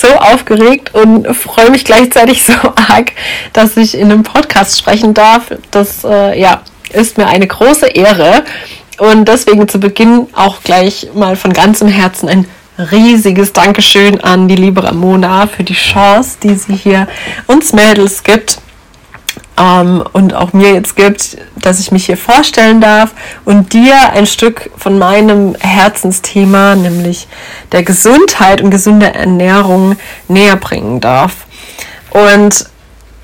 so aufgeregt und freue mich gleichzeitig so arg, dass ich in einem Podcast sprechen darf. Das äh, ja, ist mir eine große Ehre. Und deswegen zu Beginn auch gleich mal von ganzem Herzen ein riesiges Dankeschön an die liebe Ramona für die Chance, die sie hier uns Mädels gibt ähm, und auch mir jetzt gibt, dass ich mich hier vorstellen darf und dir ein Stück von meinem Herzensthema, nämlich der Gesundheit und gesunde Ernährung, näher bringen darf. Und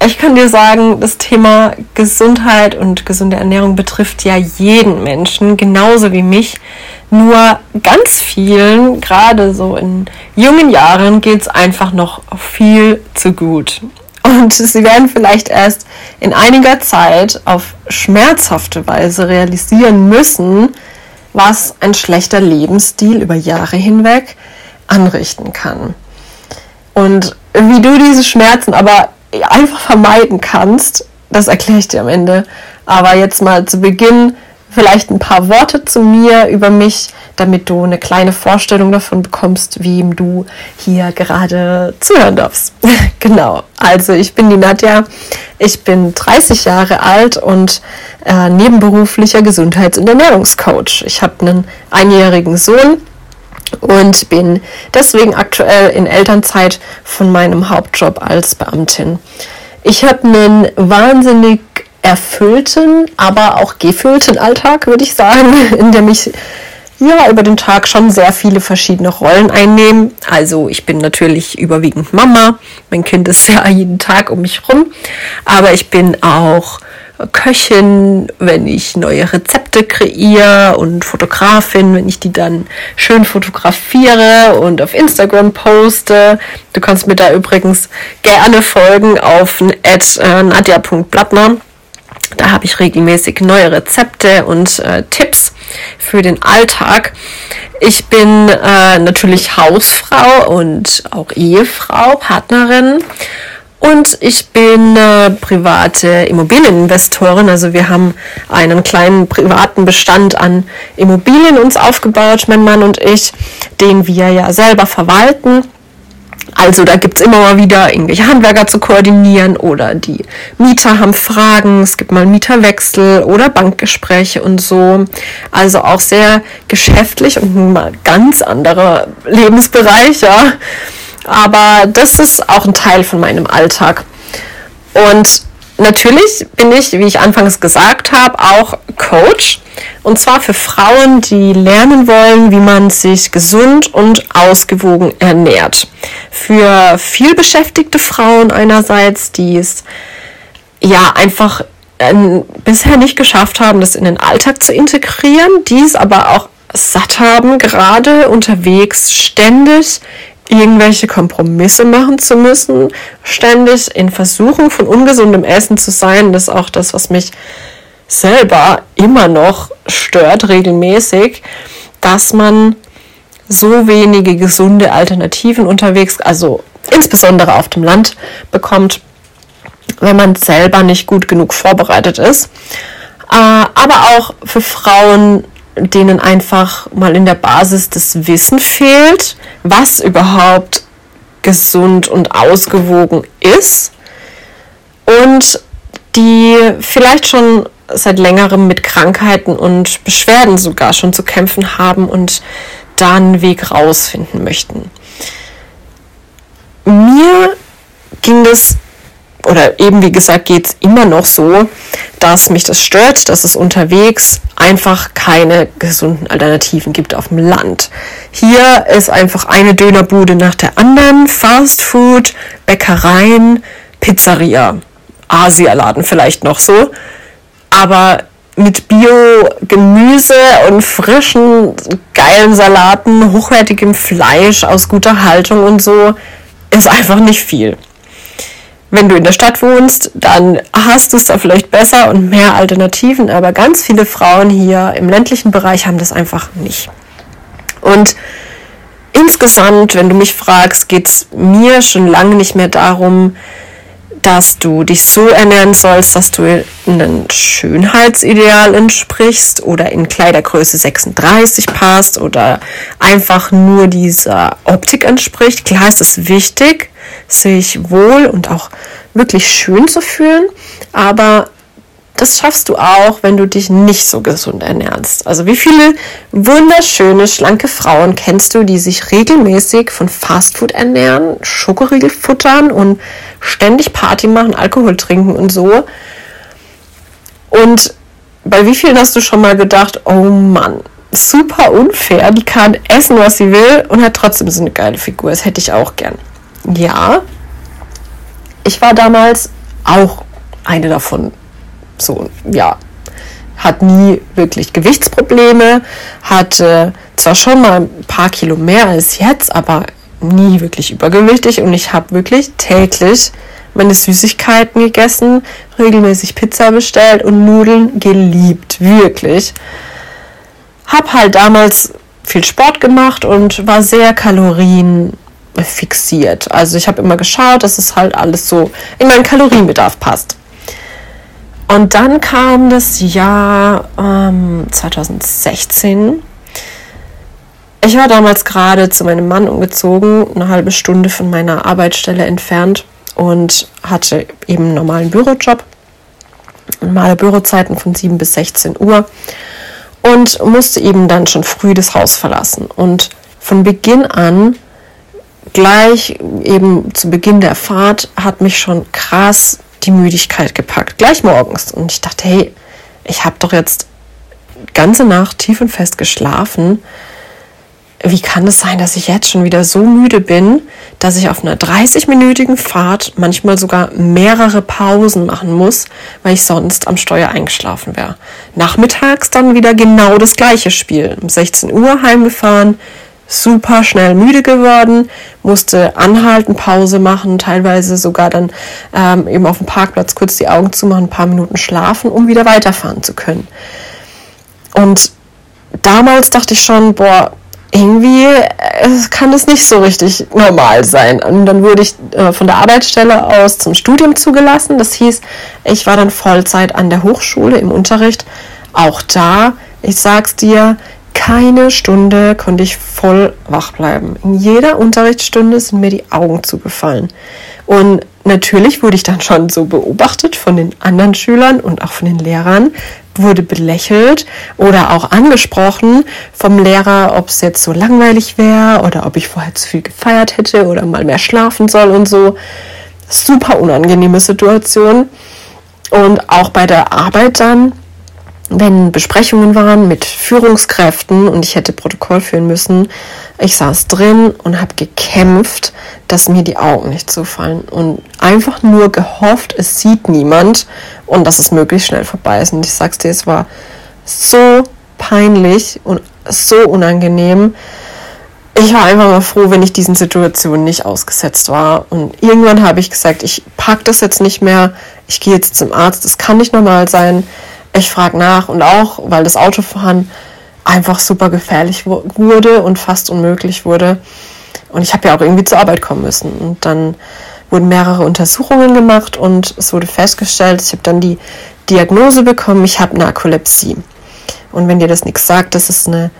ich kann dir sagen, das Thema Gesundheit und gesunde Ernährung betrifft ja jeden Menschen, genauso wie mich. Nur ganz vielen, gerade so in jungen Jahren, geht es einfach noch viel zu gut. Und sie werden vielleicht erst in einiger Zeit auf schmerzhafte Weise realisieren müssen, was ein schlechter Lebensstil über Jahre hinweg anrichten kann. Und wie du diese Schmerzen aber einfach vermeiden kannst, das erkläre ich dir am Ende. Aber jetzt mal zu Beginn vielleicht ein paar Worte zu mir über mich, damit du eine kleine Vorstellung davon bekommst, wem du hier gerade zuhören darfst. genau. Also ich bin die Nadja. Ich bin 30 Jahre alt und äh, nebenberuflicher Gesundheits- und Ernährungscoach. Ich habe einen einjährigen Sohn und bin deswegen aktuell in Elternzeit von meinem Hauptjob als Beamtin. Ich habe einen wahnsinnig erfüllten, aber auch gefüllten Alltag, würde ich sagen, in dem ich ja über den Tag schon sehr viele verschiedene Rollen einnehme. Also ich bin natürlich überwiegend Mama, mein Kind ist ja jeden Tag um mich rum, aber ich bin auch Köchin, wenn ich neue Rezepte kreiere und Fotografin, wenn ich die dann schön fotografiere und auf Instagram poste. Du kannst mir da übrigens gerne folgen auf äh, nadia.blattner. Da habe ich regelmäßig neue Rezepte und äh, Tipps für den Alltag. Ich bin äh, natürlich Hausfrau und auch Ehefrau, Partnerin. Und ich bin äh, private Immobilieninvestorin. Also wir haben einen kleinen privaten Bestand an Immobilien uns aufgebaut, mein Mann und ich, den wir ja selber verwalten. Also da gibt es immer mal wieder irgendwelche Handwerker zu koordinieren oder die Mieter haben Fragen, es gibt mal Mieterwechsel oder Bankgespräche und so. Also auch sehr geschäftlich und ein ganz anderer Lebensbereich, ja. Aber das ist auch ein Teil von meinem Alltag. Und natürlich bin ich, wie ich anfangs gesagt habe, auch Coach. Und zwar für Frauen, die lernen wollen, wie man sich gesund und ausgewogen ernährt. Für vielbeschäftigte Frauen einerseits, die es ja einfach äh, bisher nicht geschafft haben, das in den Alltag zu integrieren, die es aber auch satt haben, gerade unterwegs ständig irgendwelche Kompromisse machen zu müssen, ständig in Versuchung von ungesundem Essen zu sein. Das ist auch das, was mich selber immer noch stört, regelmäßig, dass man so wenige gesunde Alternativen unterwegs, also insbesondere auf dem Land, bekommt, wenn man selber nicht gut genug vorbereitet ist. Äh, aber auch für Frauen, denen einfach mal in der Basis das Wissen fehlt, was überhaupt gesund und ausgewogen ist und die vielleicht schon seit längerem mit Krankheiten und Beschwerden sogar schon zu kämpfen haben und da einen Weg rausfinden möchten. Mir ging es, oder eben wie gesagt, geht es immer noch so, dass mich das stört, dass es unterwegs einfach keine gesunden Alternativen gibt auf dem Land. Hier ist einfach eine Dönerbude nach der anderen, Fast Food, Bäckereien, Pizzeria, Asialaden vielleicht noch so aber mit Bio-Gemüse und frischen, geilen Salaten, hochwertigem Fleisch aus guter Haltung und so ist einfach nicht viel. Wenn du in der Stadt wohnst, dann hast du es da vielleicht besser und mehr Alternativen, aber ganz viele Frauen hier im ländlichen Bereich haben das einfach nicht. Und insgesamt, wenn du mich fragst, geht es mir schon lange nicht mehr darum, dass du dich so ernähren sollst, dass du in ein Schönheitsideal entsprichst oder in Kleidergröße 36 passt oder einfach nur dieser Optik entspricht. Klar ist es wichtig, sich wohl und auch wirklich schön zu fühlen, aber das schaffst du auch, wenn du dich nicht so gesund ernährst. Also wie viele wunderschöne, schlanke Frauen kennst du, die sich regelmäßig von Fastfood ernähren, Schokoriegel futtern und ständig Party machen, Alkohol trinken und so. Und bei wie vielen hast du schon mal gedacht, oh Mann, super unfair, die kann essen, was sie will und hat trotzdem so eine geile Figur. Das hätte ich auch gern. Ja, ich war damals auch eine davon so, ja, hat nie wirklich Gewichtsprobleme, hatte zwar schon mal ein paar Kilo mehr als jetzt, aber nie wirklich übergewichtig und ich habe wirklich täglich meine Süßigkeiten gegessen, regelmäßig Pizza bestellt und Nudeln geliebt, wirklich. Hab halt damals viel Sport gemacht und war sehr kalorienfixiert. Also ich habe immer geschaut, dass es halt alles so in meinen Kalorienbedarf passt. Und dann kam das Jahr ähm, 2016. Ich war damals gerade zu meinem Mann umgezogen, eine halbe Stunde von meiner Arbeitsstelle entfernt und hatte eben einen normalen Bürojob. Normale Bürozeiten von 7 bis 16 Uhr und musste eben dann schon früh das Haus verlassen. Und von Beginn an, gleich eben zu Beginn der Fahrt, hat mich schon krass die Müdigkeit gepackt, gleich morgens. Und ich dachte, hey, ich habe doch jetzt ganze Nacht tief und fest geschlafen. Wie kann es sein, dass ich jetzt schon wieder so müde bin, dass ich auf einer 30-minütigen Fahrt manchmal sogar mehrere Pausen machen muss, weil ich sonst am Steuer eingeschlafen wäre. Nachmittags dann wieder genau das gleiche Spiel. Um 16 Uhr heimgefahren, super schnell müde geworden, musste anhalten, Pause machen, teilweise sogar dann ähm, eben auf dem Parkplatz kurz die Augen zumachen, ein paar Minuten schlafen, um wieder weiterfahren zu können. Und damals dachte ich schon, boah, irgendwie äh, kann das nicht so richtig normal sein. Und dann wurde ich äh, von der Arbeitsstelle aus zum Studium zugelassen. Das hieß, ich war dann Vollzeit an der Hochschule im Unterricht. Auch da, ich sag's dir, keine Stunde konnte ich voll wach bleiben. In jeder Unterrichtsstunde sind mir die Augen zugefallen. Und natürlich wurde ich dann schon so beobachtet von den anderen Schülern und auch von den Lehrern, wurde belächelt oder auch angesprochen vom Lehrer, ob es jetzt so langweilig wäre oder ob ich vorher zu viel gefeiert hätte oder mal mehr schlafen soll und so. Super unangenehme Situation. Und auch bei der Arbeit dann wenn Besprechungen waren mit Führungskräften und ich hätte Protokoll führen müssen, ich saß drin und habe gekämpft, dass mir die Augen nicht zufallen und einfach nur gehofft, es sieht niemand und dass es möglichst schnell vorbei ist. Und ich sag's dir, es war so peinlich und so unangenehm. Ich war einfach mal froh, wenn ich diesen Situationen nicht ausgesetzt war. Und irgendwann habe ich gesagt, ich pack das jetzt nicht mehr. Ich gehe jetzt zum Arzt. Das kann nicht normal sein ich frage nach und auch, weil das Autofahren einfach super gefährlich wurde und fast unmöglich wurde. Und ich habe ja auch irgendwie zur Arbeit kommen müssen. Und dann wurden mehrere Untersuchungen gemacht und es wurde festgestellt, ich habe dann die Diagnose bekommen, ich habe Narkolepsie. Und wenn dir das nichts sagt, das ist eine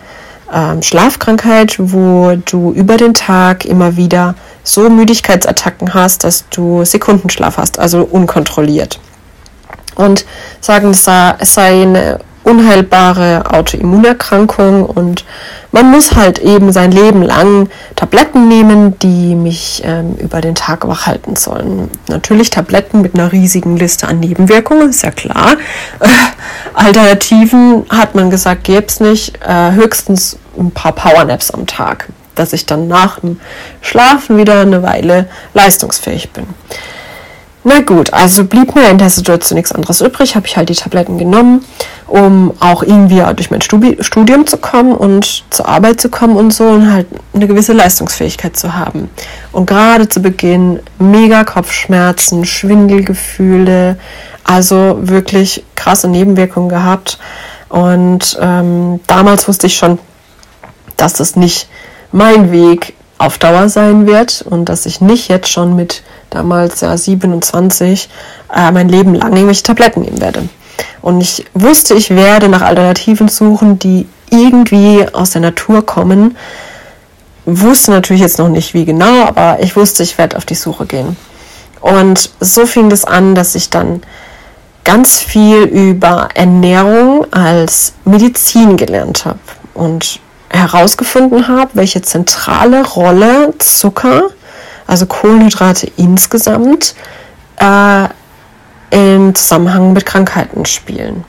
ähm, Schlafkrankheit, wo du über den Tag immer wieder so Müdigkeitsattacken hast, dass du Sekundenschlaf hast, also unkontrolliert und sagen, es sei eine unheilbare Autoimmunerkrankung und man muss halt eben sein Leben lang Tabletten nehmen, die mich ähm, über den Tag wach halten sollen. Natürlich Tabletten mit einer riesigen Liste an Nebenwirkungen, ist ja klar. Äh, Alternativen hat man gesagt, gäbe es nicht. Äh, höchstens ein paar Powernaps am Tag, dass ich dann nach dem Schlafen wieder eine Weile leistungsfähig bin. Na gut, also blieb mir in der Situation nichts anderes übrig, habe ich halt die Tabletten genommen, um auch irgendwie durch mein Studium zu kommen und zur Arbeit zu kommen und so und halt eine gewisse Leistungsfähigkeit zu haben. Und gerade zu Beginn mega Kopfschmerzen, Schwindelgefühle, also wirklich krasse Nebenwirkungen gehabt. Und ähm, damals wusste ich schon, dass das nicht mein Weg auf Dauer sein wird und dass ich nicht jetzt schon mit damals ja 27 äh, mein Leben lang irgendwelche Tabletten nehmen werde. Und ich wusste, ich werde nach Alternativen suchen, die irgendwie aus der Natur kommen. Wusste natürlich jetzt noch nicht wie genau, aber ich wusste, ich werde auf die Suche gehen. Und so fing das an, dass ich dann ganz viel über Ernährung als Medizin gelernt habe und herausgefunden habe, welche zentrale Rolle Zucker, also Kohlenhydrate insgesamt, äh, im Zusammenhang mit Krankheiten spielen.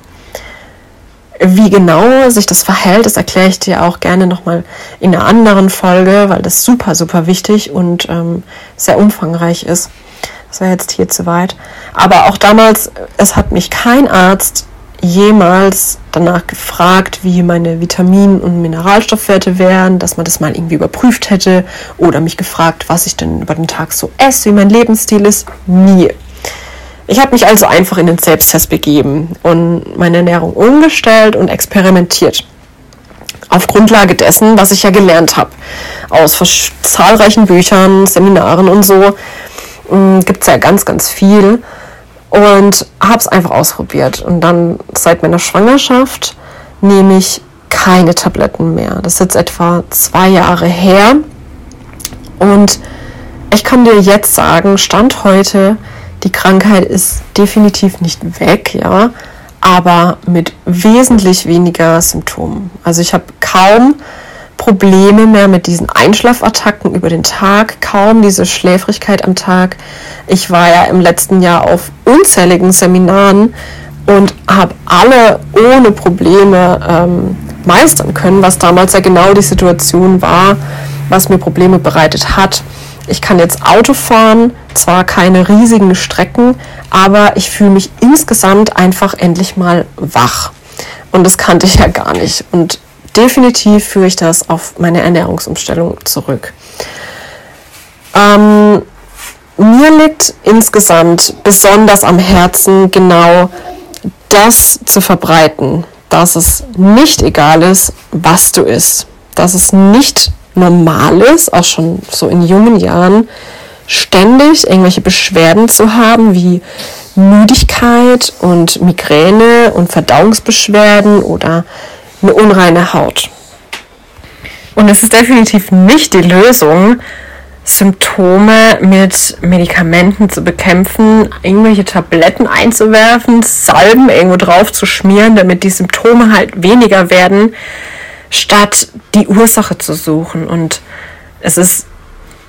Wie genau sich das verhält, das erkläre ich dir auch gerne nochmal in einer anderen Folge, weil das super, super wichtig und ähm, sehr umfangreich ist. Das wäre jetzt hier zu weit. Aber auch damals, es hat mich kein Arzt jemals danach gefragt, wie meine Vitamin- und Mineralstoffwerte wären, dass man das mal irgendwie überprüft hätte oder mich gefragt, was ich denn über den Tag so esse, wie mein Lebensstil ist. Nie. Ich habe mich also einfach in den Selbsttest begeben und meine Ernährung umgestellt und experimentiert. Auf Grundlage dessen, was ich ja gelernt habe. Aus zahlreichen Büchern, Seminaren und so hm, gibt es ja ganz, ganz viel und habe es einfach ausprobiert. Und dann seit meiner Schwangerschaft nehme ich keine Tabletten mehr. Das ist jetzt etwa zwei Jahre her. Und ich kann dir jetzt sagen, Stand heute, die Krankheit ist definitiv nicht weg, ja, aber mit wesentlich weniger Symptomen. Also ich habe kaum Probleme mehr mit diesen Einschlafattacken über den Tag, kaum diese Schläfrigkeit am Tag. Ich war ja im letzten Jahr auf unzähligen Seminaren und habe alle ohne Probleme ähm, meistern können, was damals ja genau die Situation war, was mir Probleme bereitet hat. Ich kann jetzt Auto fahren, zwar keine riesigen Strecken, aber ich fühle mich insgesamt einfach endlich mal wach. Und das kannte ich ja gar nicht. Und definitiv führe ich das auf meine Ernährungsumstellung zurück. Ähm, mir liegt insgesamt besonders am Herzen, genau das zu verbreiten, dass es nicht egal ist, was du isst, dass es nicht normal ist, auch schon so in jungen Jahren, ständig irgendwelche Beschwerden zu haben, wie Müdigkeit und Migräne und Verdauungsbeschwerden oder eine unreine Haut. Und es ist definitiv nicht die Lösung, Symptome mit Medikamenten zu bekämpfen, irgendwelche Tabletten einzuwerfen, Salben irgendwo drauf zu schmieren, damit die Symptome halt weniger werden, statt die Ursache zu suchen. Und es ist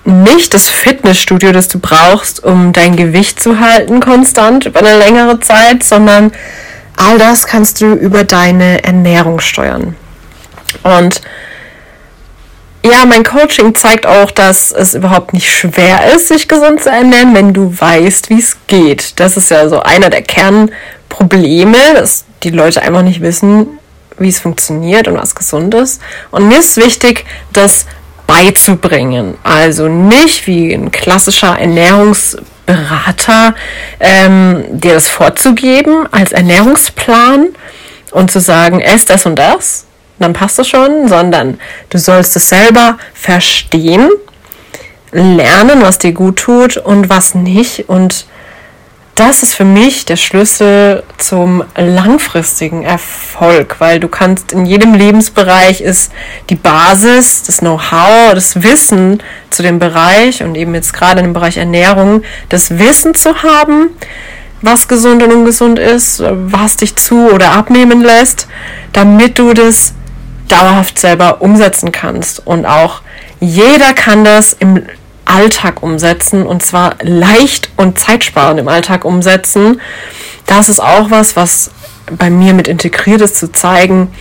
nicht das Fitnessstudio, das du brauchst, um dein Gewicht zu halten konstant über eine längere Zeit, sondern All das kannst du über deine Ernährung steuern. Und ja, mein Coaching zeigt auch, dass es überhaupt nicht schwer ist, sich gesund zu ernähren, wenn du weißt, wie es geht. Das ist ja so einer der Kernprobleme, dass die Leute einfach nicht wissen, wie es funktioniert und was gesund ist. Und mir ist wichtig, das beizubringen. Also nicht wie ein klassischer Ernährungs Berater, ähm, dir das vorzugeben als Ernährungsplan und zu sagen, ess das und das, dann passt es schon, sondern du sollst es selber verstehen, lernen, was dir gut tut und was nicht und das ist für mich der Schlüssel zum langfristigen Erfolg, weil du kannst in jedem Lebensbereich ist die Basis, das Know-how, das Wissen zu dem Bereich und eben jetzt gerade im Bereich Ernährung, das Wissen zu haben, was gesund und ungesund ist, was dich zu oder abnehmen lässt, damit du das dauerhaft selber umsetzen kannst. Und auch jeder kann das im Alltag umsetzen und zwar leicht und zeitsparend im Alltag umsetzen. Das ist auch was, was bei mir mit integriert ist, zu zeigen,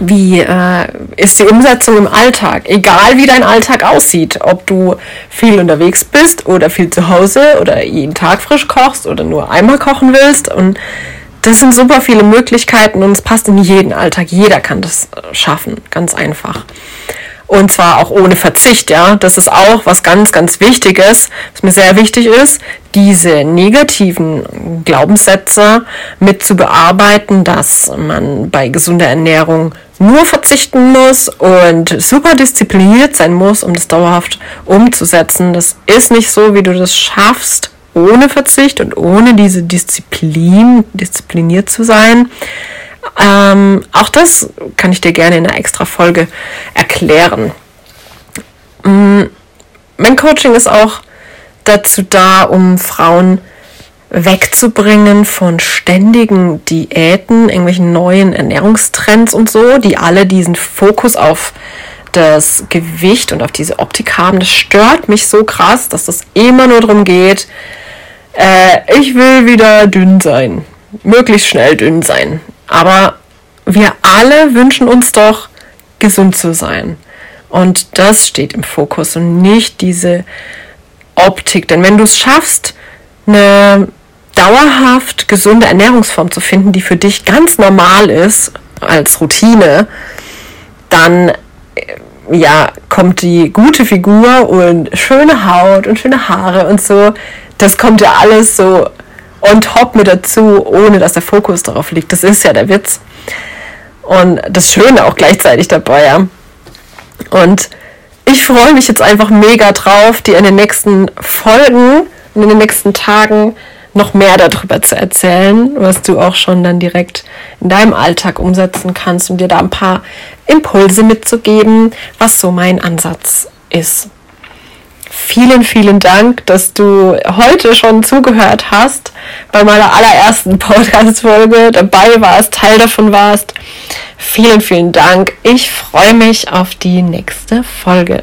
wie äh, ist die Umsetzung im Alltag? Egal wie dein Alltag aussieht, ob du viel unterwegs bist oder viel zu Hause oder jeden Tag frisch kochst oder nur einmal kochen willst. Und das sind super viele Möglichkeiten und es passt in jeden Alltag. Jeder kann das schaffen, ganz einfach. Und zwar auch ohne Verzicht, ja. Das ist auch was ganz, ganz Wichtiges, was mir sehr wichtig ist, diese negativen Glaubenssätze mit zu bearbeiten, dass man bei gesunder Ernährung nur verzichten muss und super diszipliniert sein muss, um das dauerhaft umzusetzen. Das ist nicht so, wie du das schaffst, ohne Verzicht und ohne diese Disziplin, diszipliniert zu sein. Ähm, auch das kann ich dir gerne in einer extra Folge erklären. Mm, mein Coaching ist auch dazu da, um Frauen wegzubringen von ständigen Diäten, irgendwelchen neuen Ernährungstrends und so, die alle diesen Fokus auf das Gewicht und auf diese Optik haben. Das stört mich so krass, dass das immer nur darum geht, äh, ich will wieder dünn sein, möglichst schnell dünn sein. Aber wir alle wünschen uns doch, gesund zu sein. Und das steht im Fokus und nicht diese Optik. Denn wenn du es schaffst, eine dauerhaft gesunde Ernährungsform zu finden, die für dich ganz normal ist, als Routine, dann äh, ja, kommt die gute Figur und schöne Haut und schöne Haare und so. Das kommt ja alles so on top mit dazu, ohne dass der Fokus darauf liegt. Das ist ja der Witz. Und das Schöne auch gleichzeitig dabei, ja. Und ich freue mich jetzt einfach mega drauf, dir in den nächsten Folgen und in den nächsten Tagen noch mehr darüber zu erzählen, was du auch schon dann direkt in deinem Alltag umsetzen kannst und dir da ein paar Impulse mitzugeben, was so mein Ansatz ist. Vielen, vielen Dank, dass du heute schon zugehört hast, bei meiner allerersten Podcast-Folge dabei warst, Teil davon warst. Vielen, vielen Dank. Ich freue mich auf die nächste Folge.